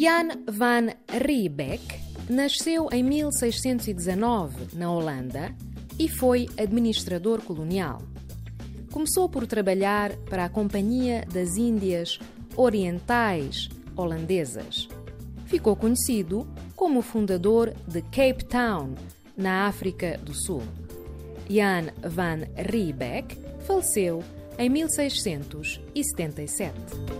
Jan van Riebeck nasceu em 1619 na Holanda e foi administrador colonial. Começou por trabalhar para a Companhia das Índias Orientais Holandesas. Ficou conhecido como fundador de Cape Town, na África do Sul. Jan van Riebeck faleceu em 1677.